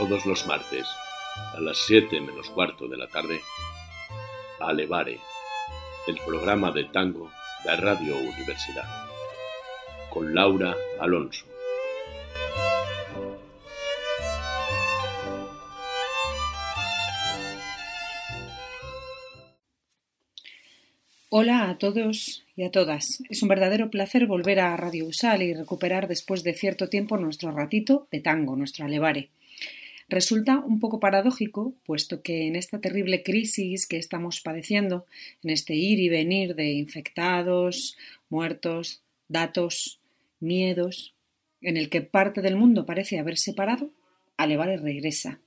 Todos los martes, a las 7 menos cuarto de la tarde, Alevare, el programa de tango de Radio Universidad, con Laura Alonso. Hola a todos y a todas. Es un verdadero placer volver a Radio Usal y recuperar después de cierto tiempo nuestro ratito de tango, nuestro alevare. Resulta un poco paradójico, puesto que en esta terrible crisis que estamos padeciendo, en este ir y venir de infectados, muertos, datos, miedos, en el que parte del mundo parece haberse parado, Alevare regresa.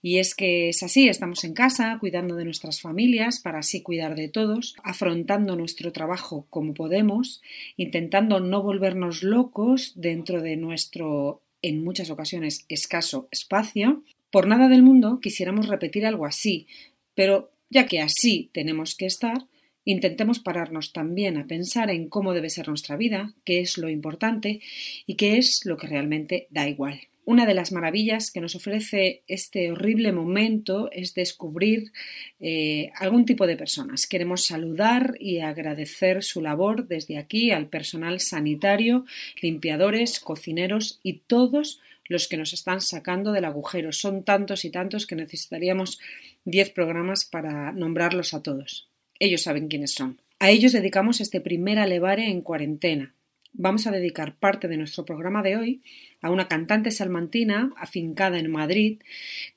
Y es que es así, estamos en casa, cuidando de nuestras familias, para así cuidar de todos, afrontando nuestro trabajo como podemos, intentando no volvernos locos dentro de nuestro en muchas ocasiones escaso espacio, por nada del mundo quisiéramos repetir algo así, pero ya que así tenemos que estar, intentemos pararnos también a pensar en cómo debe ser nuestra vida, qué es lo importante y qué es lo que realmente da igual. Una de las maravillas que nos ofrece este horrible momento es descubrir eh, algún tipo de personas. Queremos saludar y agradecer su labor desde aquí al personal sanitario, limpiadores, cocineros y todos los que nos están sacando del agujero. Son tantos y tantos que necesitaríamos 10 programas para nombrarlos a todos. Ellos saben quiénes son. A ellos dedicamos este primer alevare en cuarentena. Vamos a dedicar parte de nuestro programa de hoy a una cantante salmantina afincada en Madrid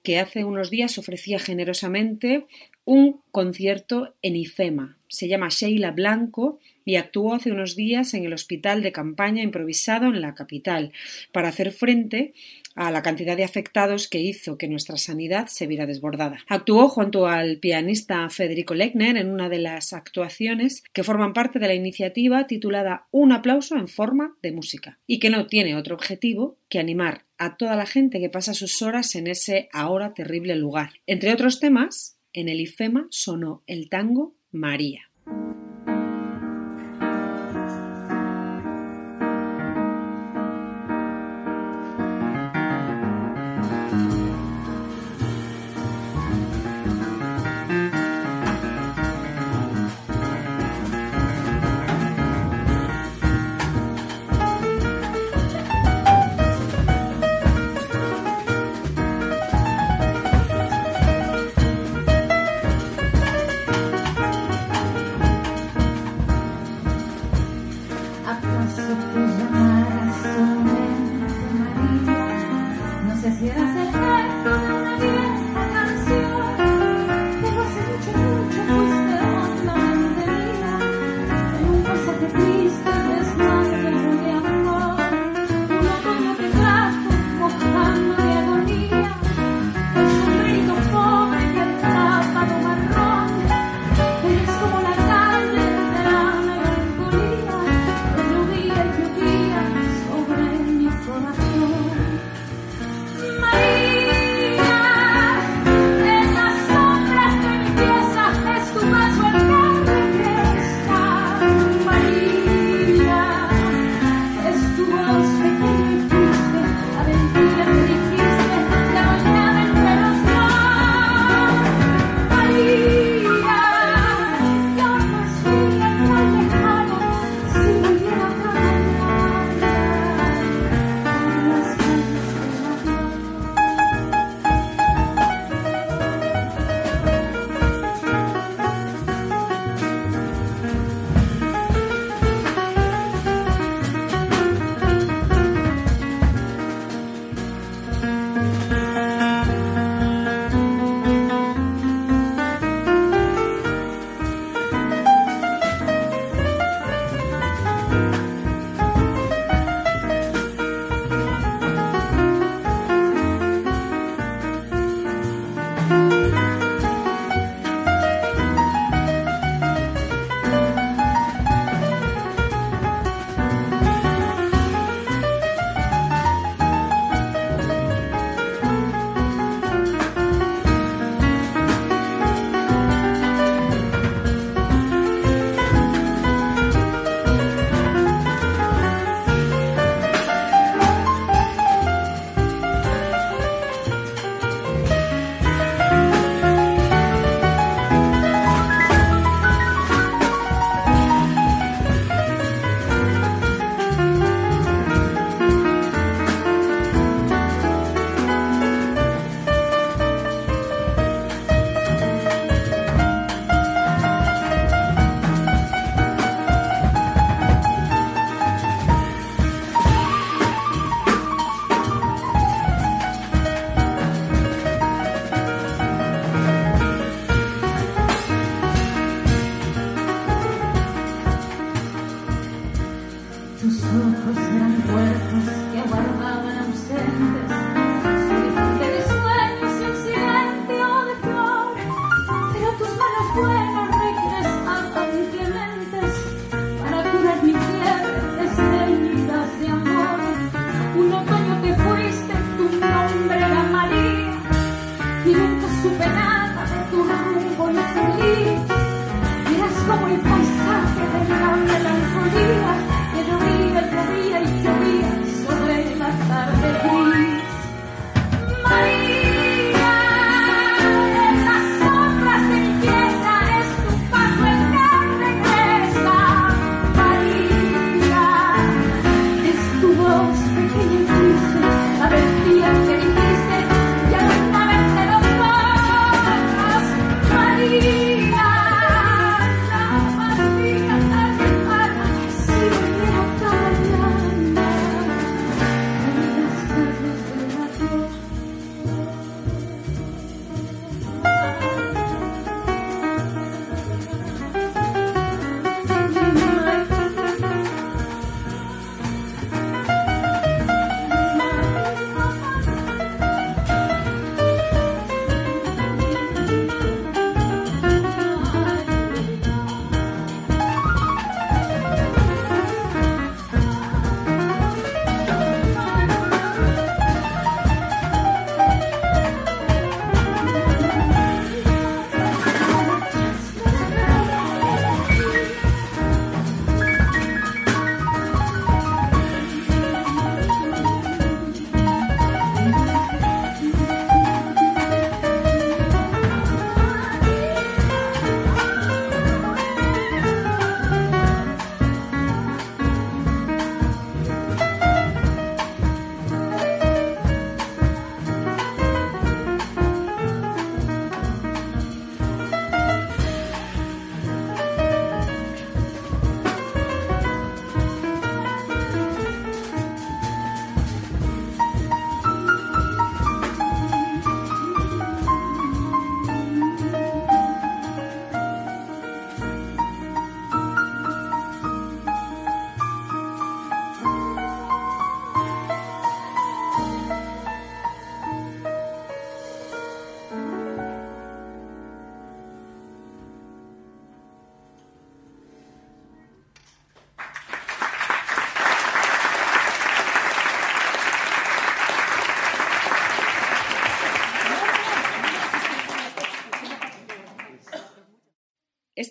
que hace unos días ofrecía generosamente un concierto en IFEMA. Se llama Sheila Blanco y actuó hace unos días en el hospital de campaña improvisado en la capital para hacer frente a la cantidad de afectados que hizo que nuestra sanidad se viera desbordada. Actuó junto al pianista Federico Lechner en una de las actuaciones que forman parte de la iniciativa titulada Un aplauso en forma de música y que no tiene otro objetivo que animar a toda la gente que pasa sus horas en ese ahora terrible lugar. Entre otros temas, en el IFEMA sonó el tango María.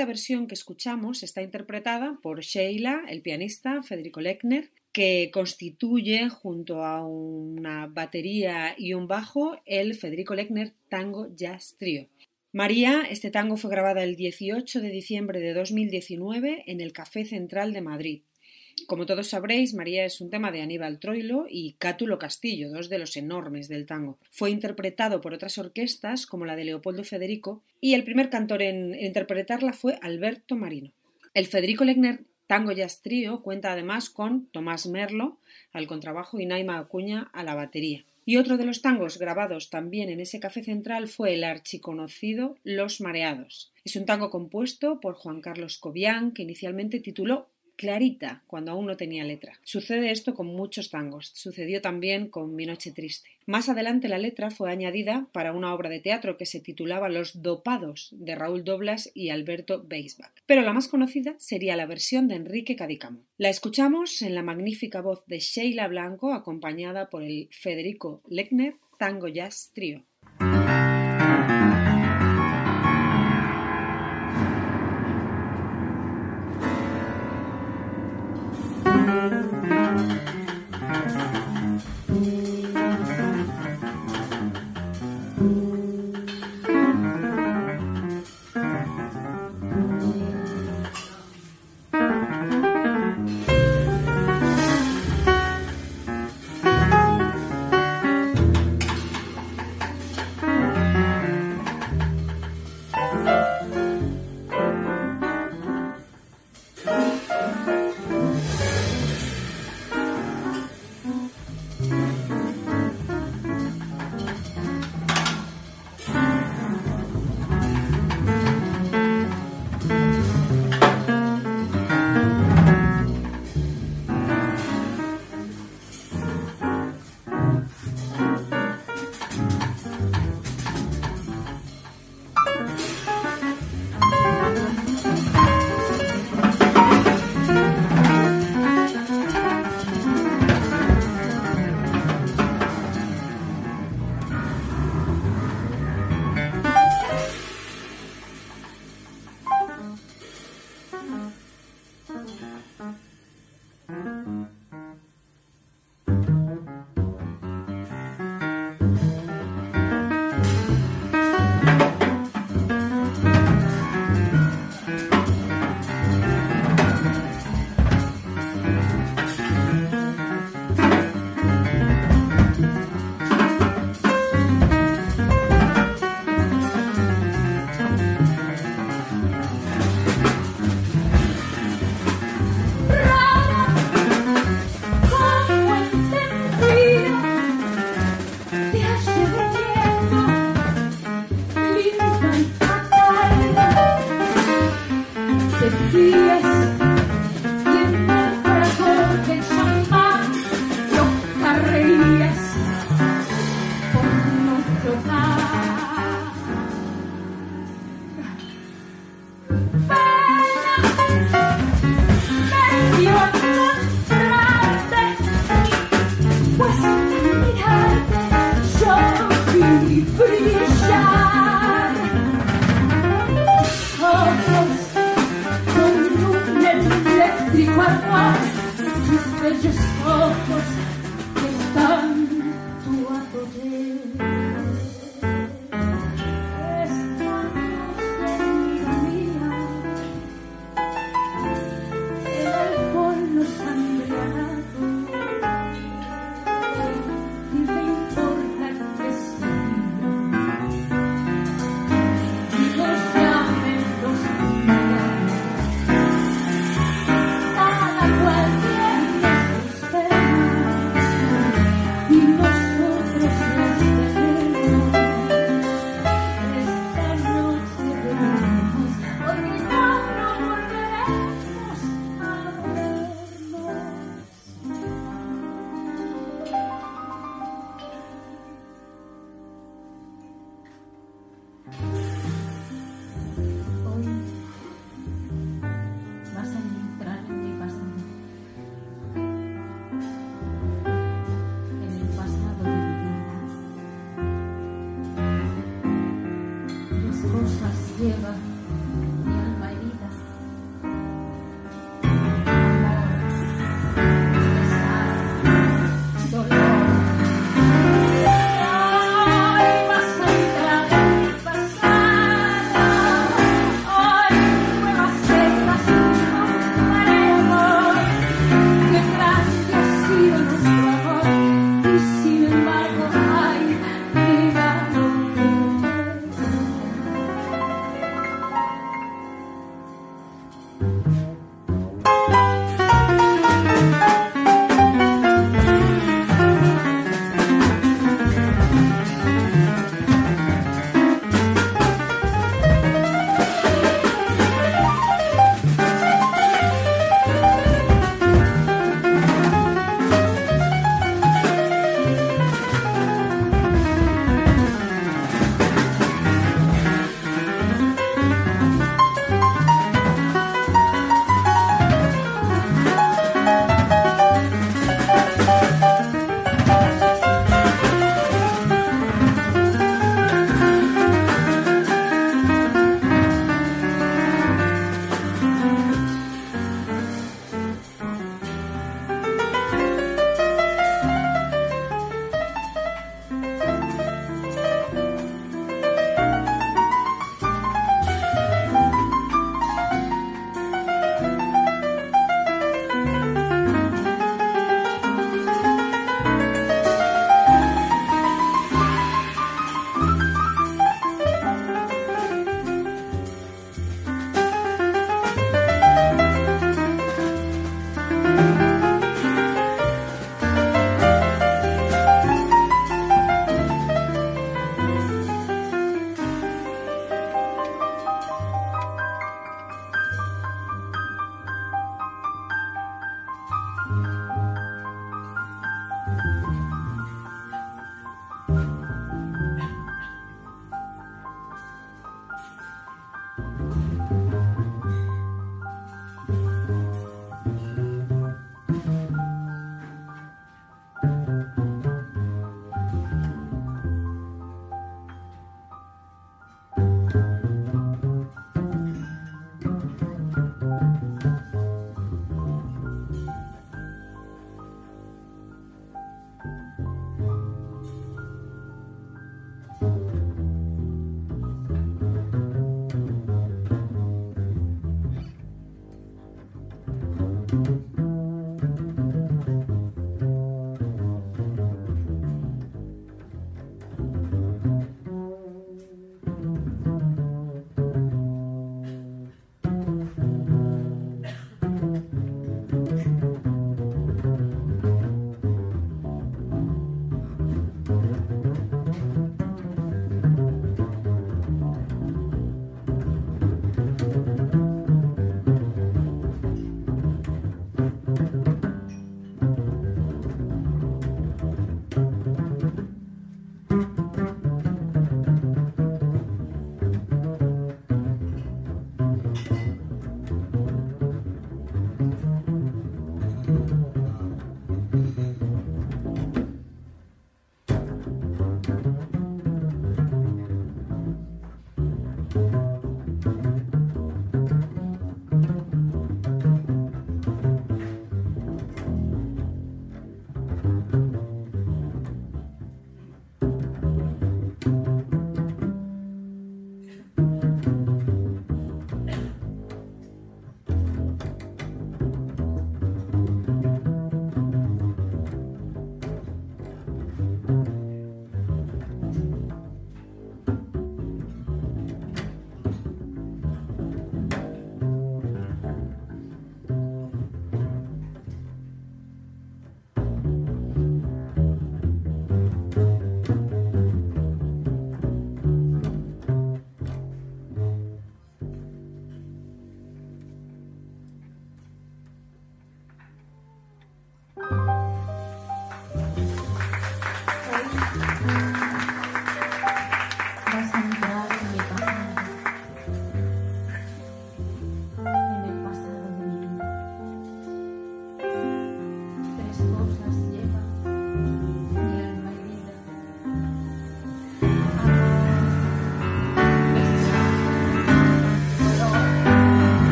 Esta versión que escuchamos está interpretada por Sheila, el pianista Federico Lechner, que constituye junto a una batería y un bajo el Federico Lechner Tango Jazz Trio. María, este tango fue grabada el 18 de diciembre de 2019 en el Café Central de Madrid. Como todos sabréis, María es un tema de Aníbal Troilo y Cátulo Castillo, dos de los enormes del tango. Fue interpretado por otras orquestas, como la de Leopoldo Federico, y el primer cantor en interpretarla fue Alberto Marino. El Federico Legner Tango Jazz Trio cuenta además con Tomás Merlo al contrabajo y Naima Acuña a la batería. Y otro de los tangos grabados también en ese café central fue el archiconocido Los Mareados. Es un tango compuesto por Juan Carlos Cobian, que inicialmente tituló clarita cuando aún no tenía letra. Sucede esto con muchos tangos, sucedió también con Mi Noche Triste. Más adelante la letra fue añadida para una obra de teatro que se titulaba Los Dopados de Raúl Doblas y Alberto Beisbach. Pero la más conocida sería la versión de Enrique Cadicamo. La escuchamos en la magnífica voz de Sheila Blanco acompañada por el Federico Lechner Tango Jazz Trio.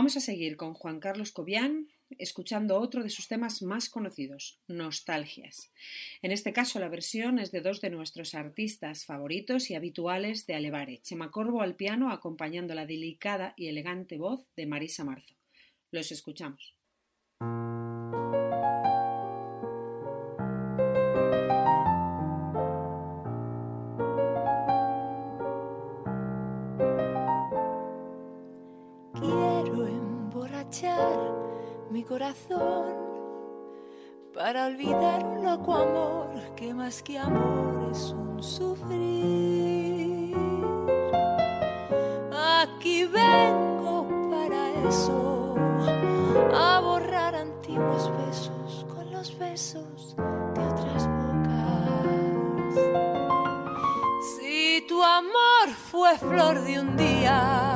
Vamos a seguir con Juan Carlos Cobian, escuchando otro de sus temas más conocidos, Nostalgias. En este caso, la versión es de dos de nuestros artistas favoritos y habituales de Alevare, Chema Corvo al piano acompañando la delicada y elegante voz de Marisa Marzo. Los escuchamos. Mi corazón para olvidar un loco amor que más que amor es un sufrir. Aquí vengo para eso, a borrar antiguos besos con los besos de otras bocas. Si tu amor fue flor de un día,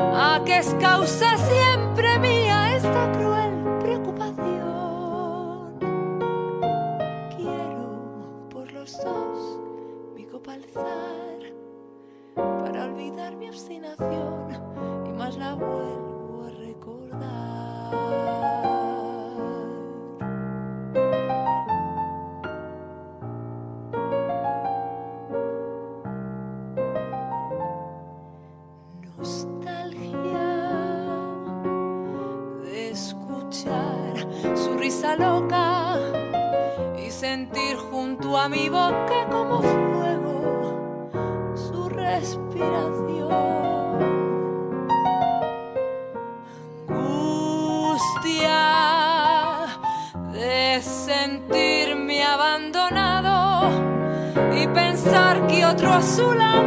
a que es causa siempre para olvidar mi obstinación y más la vuelvo a recordar. Que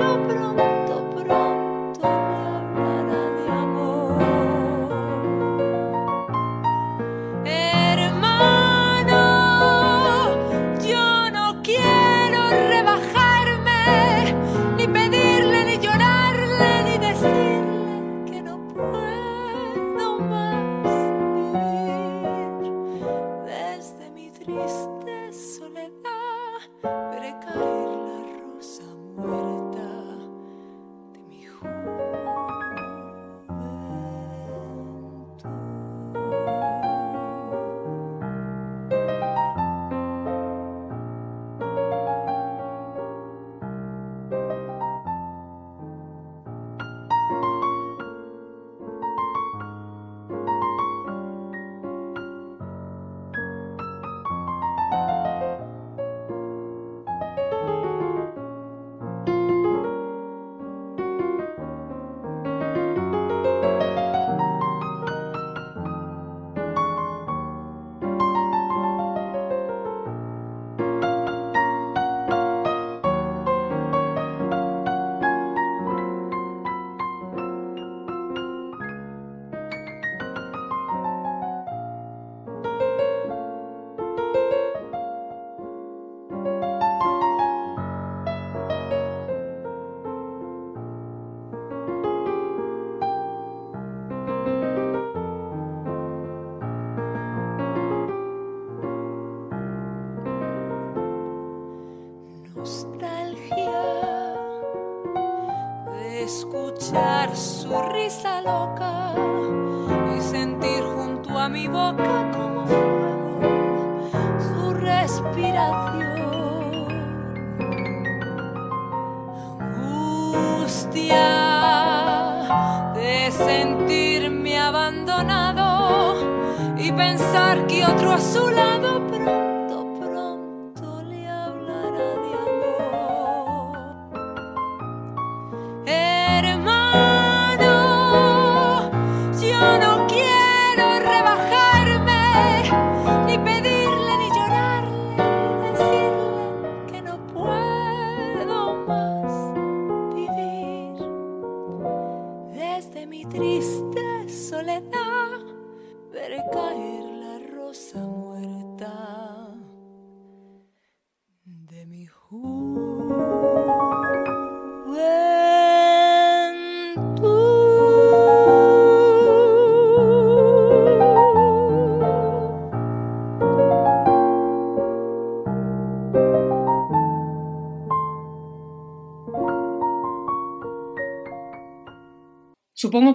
Let me hold.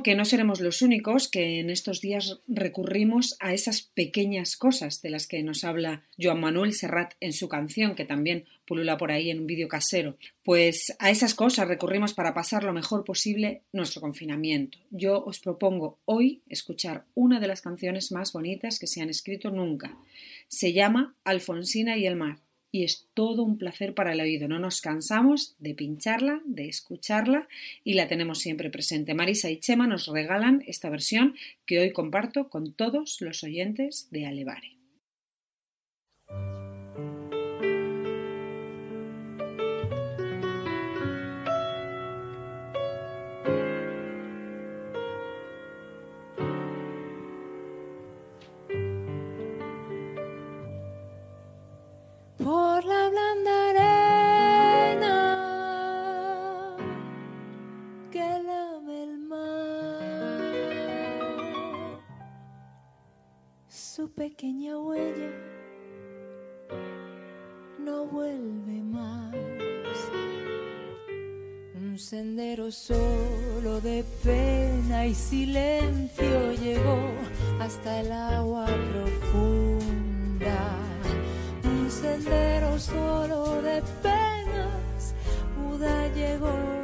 Que no seremos los únicos que en estos días recurrimos a esas pequeñas cosas de las que nos habla Joan Manuel Serrat en su canción, que también pulula por ahí en un vídeo casero. Pues a esas cosas recurrimos para pasar lo mejor posible nuestro confinamiento. Yo os propongo hoy escuchar una de las canciones más bonitas que se han escrito nunca. Se llama Alfonsina y el mar y es todo un placer para el oído. No nos cansamos de pincharla, de escucharla y la tenemos siempre presente. Marisa y Chema nos regalan esta versión que hoy comparto con todos los oyentes de Alevare. El mar. Su pequeña huella no vuelve más. Un sendero solo de pena y silencio llegó hasta el agua profunda sendero solo de penas, Buda llegó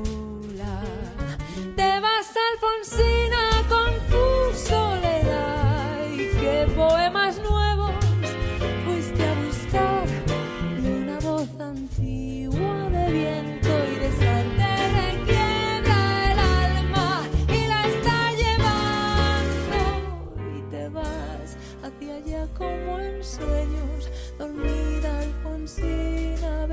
Hacia allá como en sueños, dormida Alfonsina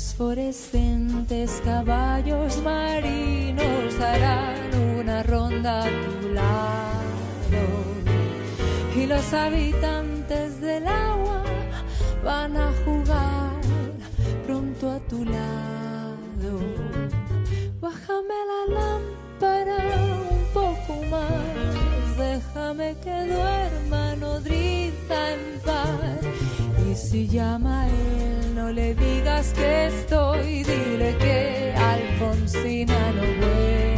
y fosforescentes caballos marinos harán una ronda a tu lado y los habitantes del agua van a jugar pronto a tu lado. Bájame la lámpara un poco más, déjame que duerma nodriza en paz. Y si llama él, no le digas que estoy, dile que Alfonsina no vuelve.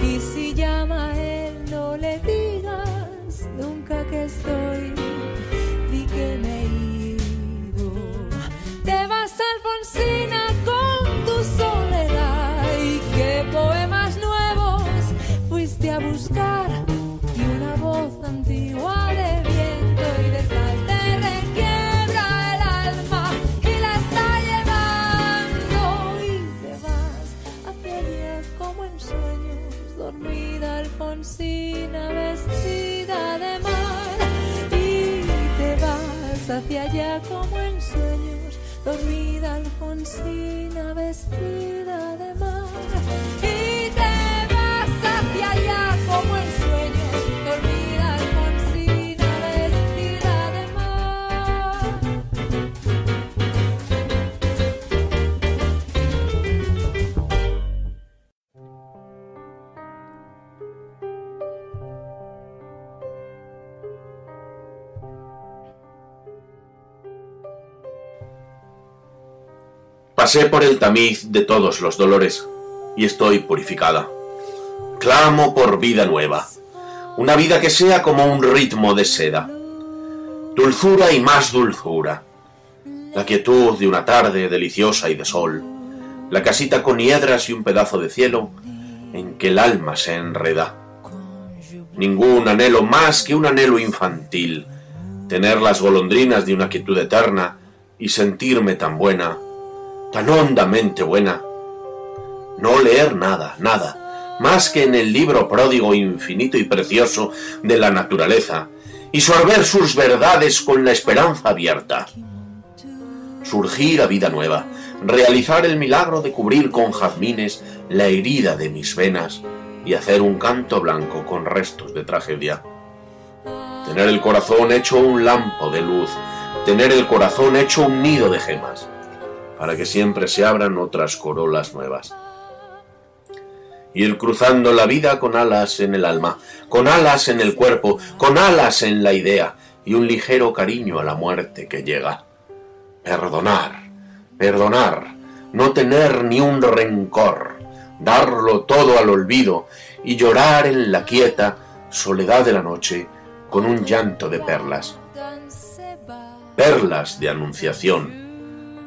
Y si llama a él, no le digas nunca que estoy, Alfonsina vestida Pasé por el tamiz de todos los dolores y estoy purificada. Clamo por vida nueva, una vida que sea como un ritmo de seda. Dulzura y más dulzura. La quietud de una tarde deliciosa y de sol. La casita con hiedras y un pedazo de cielo en que el alma se enreda. Ningún anhelo más que un anhelo infantil. Tener las golondrinas de una quietud eterna y sentirme tan buena tan hondamente buena. No leer nada, nada, más que en el libro pródigo infinito y precioso de la naturaleza, y sorber sus verdades con la esperanza abierta. Surgir a vida nueva, realizar el milagro de cubrir con jazmines la herida de mis venas y hacer un canto blanco con restos de tragedia. Tener el corazón hecho un lampo de luz, tener el corazón hecho un nido de gemas para que siempre se abran otras corolas nuevas. Ir cruzando la vida con alas en el alma, con alas en el cuerpo, con alas en la idea y un ligero cariño a la muerte que llega. Perdonar, perdonar, no tener ni un rencor, darlo todo al olvido y llorar en la quieta soledad de la noche con un llanto de perlas, perlas de anunciación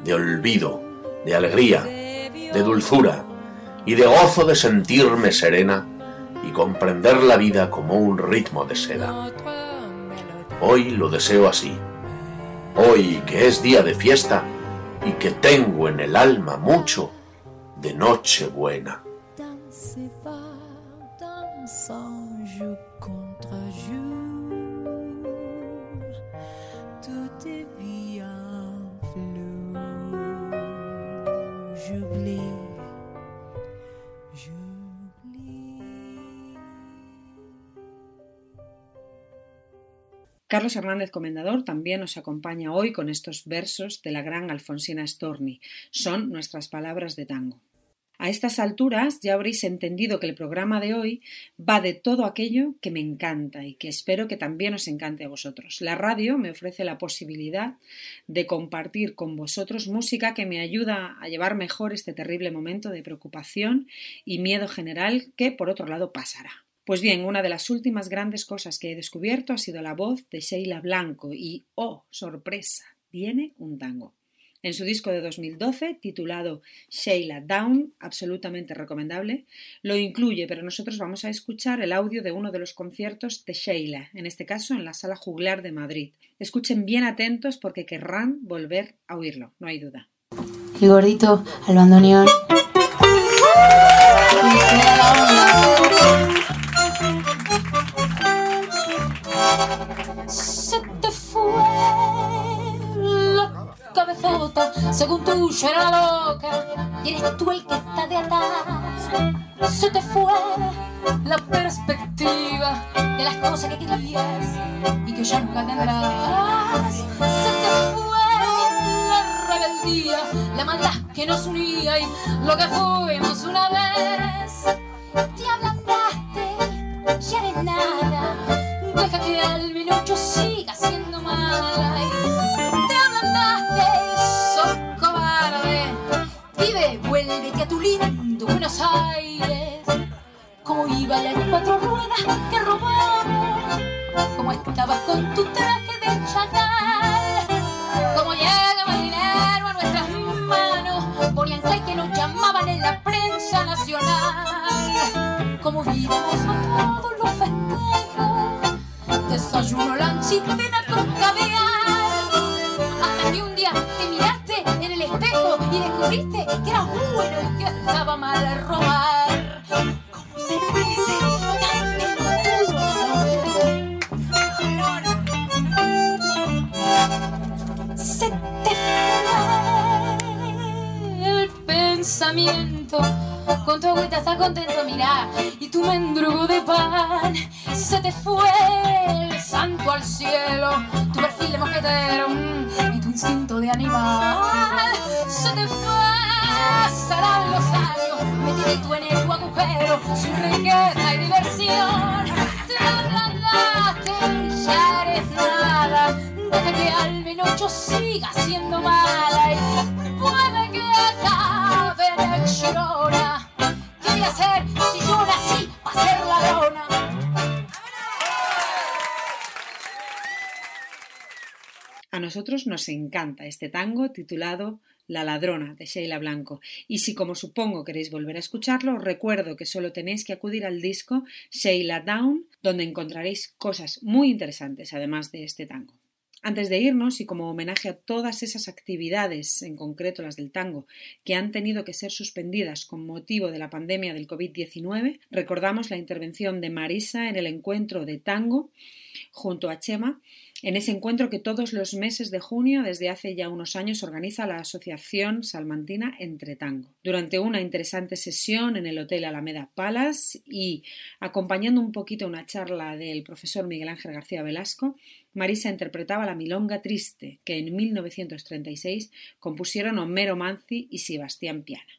de olvido, de alegría, de dulzura y de gozo de sentirme serena y comprender la vida como un ritmo de seda. Hoy lo deseo así. Hoy que es día de fiesta y que tengo en el alma mucho de noche buena. Carlos Hernández Comendador también nos acompaña hoy con estos versos de la gran Alfonsina Storni. Son nuestras palabras de tango. A estas alturas ya habréis entendido que el programa de hoy va de todo aquello que me encanta y que espero que también os encante a vosotros. La radio me ofrece la posibilidad de compartir con vosotros música que me ayuda a llevar mejor este terrible momento de preocupación y miedo general que por otro lado pasará. Pues bien, una de las últimas grandes cosas que he descubierto ha sido la voz de Sheila Blanco y, oh, sorpresa, tiene un tango. En su disco de 2012, titulado Sheila Down, absolutamente recomendable, lo incluye, pero nosotros vamos a escuchar el audio de uno de los conciertos de Sheila, en este caso en la Sala Juglar de Madrid. Escuchen bien atentos porque querrán volver a oírlo, no hay duda. El gordito al bandoneón. Según tú yo era loca, y eres tú el que está de atrás. Se te fue la perspectiva de las cosas que querías y que ya nunca tendrás. Se te fue la rebeldía, la maldad que nos unía y lo que fuimos una vez. Te ablandaste, ya eres nada. Deja que al lindo Buenos Aires. Como iba la en cuatro ruedas que robamos. Como estabas con tu traje de chacal. Como llegaba el dinero a nuestras manos. Ponían que nos llamaban en la prensa nacional. Como íbamos a todos los festejos. Desayuno, lunch y cena. Hasta que un día te miraste en el espejo y descubriste que era bueno y que estaba mal robar. ¿Cómo se puede ser? Se te fue el pensamiento. Con tu agüita está contento, mirá, y tu mendrugo de pan se te fue el santo al cielo, tu perfil de mosquetero mm, y tu instinto de animal se te fue. Serán los años metidito en el agujero, sin riqueza y diversión. Te agrandaste y ya eres nada. Deja que al yo siga siendo mala y puede que acabe de chirona. ¿Qué voy a hacer si yo nací para ser ladrona? A nosotros nos encanta este tango titulado La ladrona de Sheila Blanco. Y si como supongo queréis volver a escucharlo, os recuerdo que solo tenéis que acudir al disco Sheila Down, donde encontraréis cosas muy interesantes además de este tango. Antes de irnos, y como homenaje a todas esas actividades, en concreto las del tango, que han tenido que ser suspendidas con motivo de la pandemia del COVID-19, recordamos la intervención de Marisa en el encuentro de tango junto a Chema, en ese encuentro que todos los meses de junio, desde hace ya unos años, organiza la Asociación Salmantina Entre Tango. Durante una interesante sesión en el Hotel Alameda Palace y acompañando un poquito una charla del profesor Miguel Ángel García Velasco, Marisa interpretaba la Milonga Triste, que en 1936 compusieron Homero Manzi y Sebastián Piana.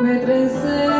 Me trencé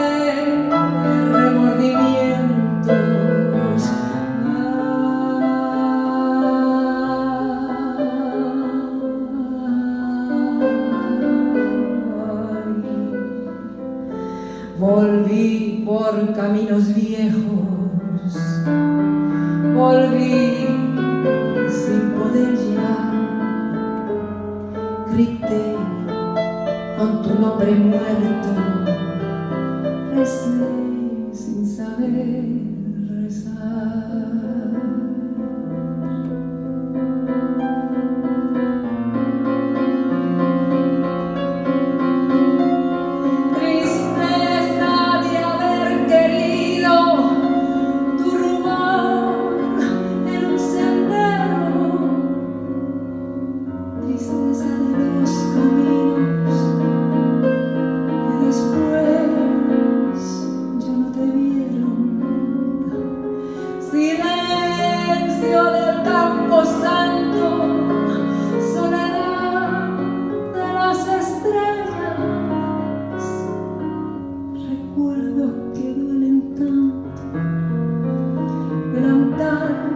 done.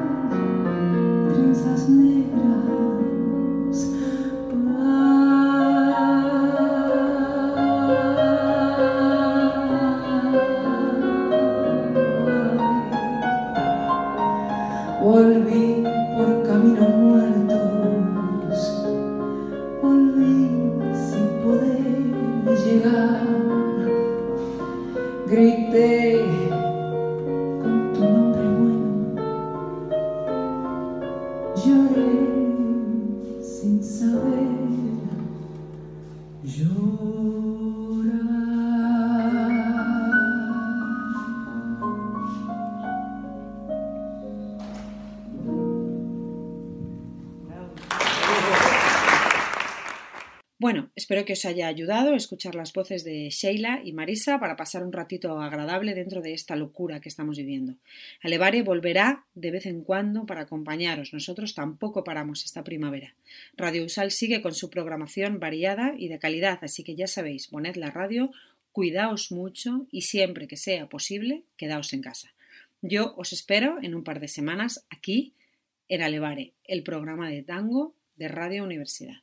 Espero que os haya ayudado a escuchar las voces de Sheila y Marisa para pasar un ratito agradable dentro de esta locura que estamos viviendo. Alevare volverá de vez en cuando para acompañaros. Nosotros tampoco paramos esta primavera. Radio Usal sigue con su programación variada y de calidad, así que ya sabéis, poned la radio, cuidaos mucho y siempre que sea posible, quedaos en casa. Yo os espero en un par de semanas aquí en Alevare, el programa de tango de Radio Universidad.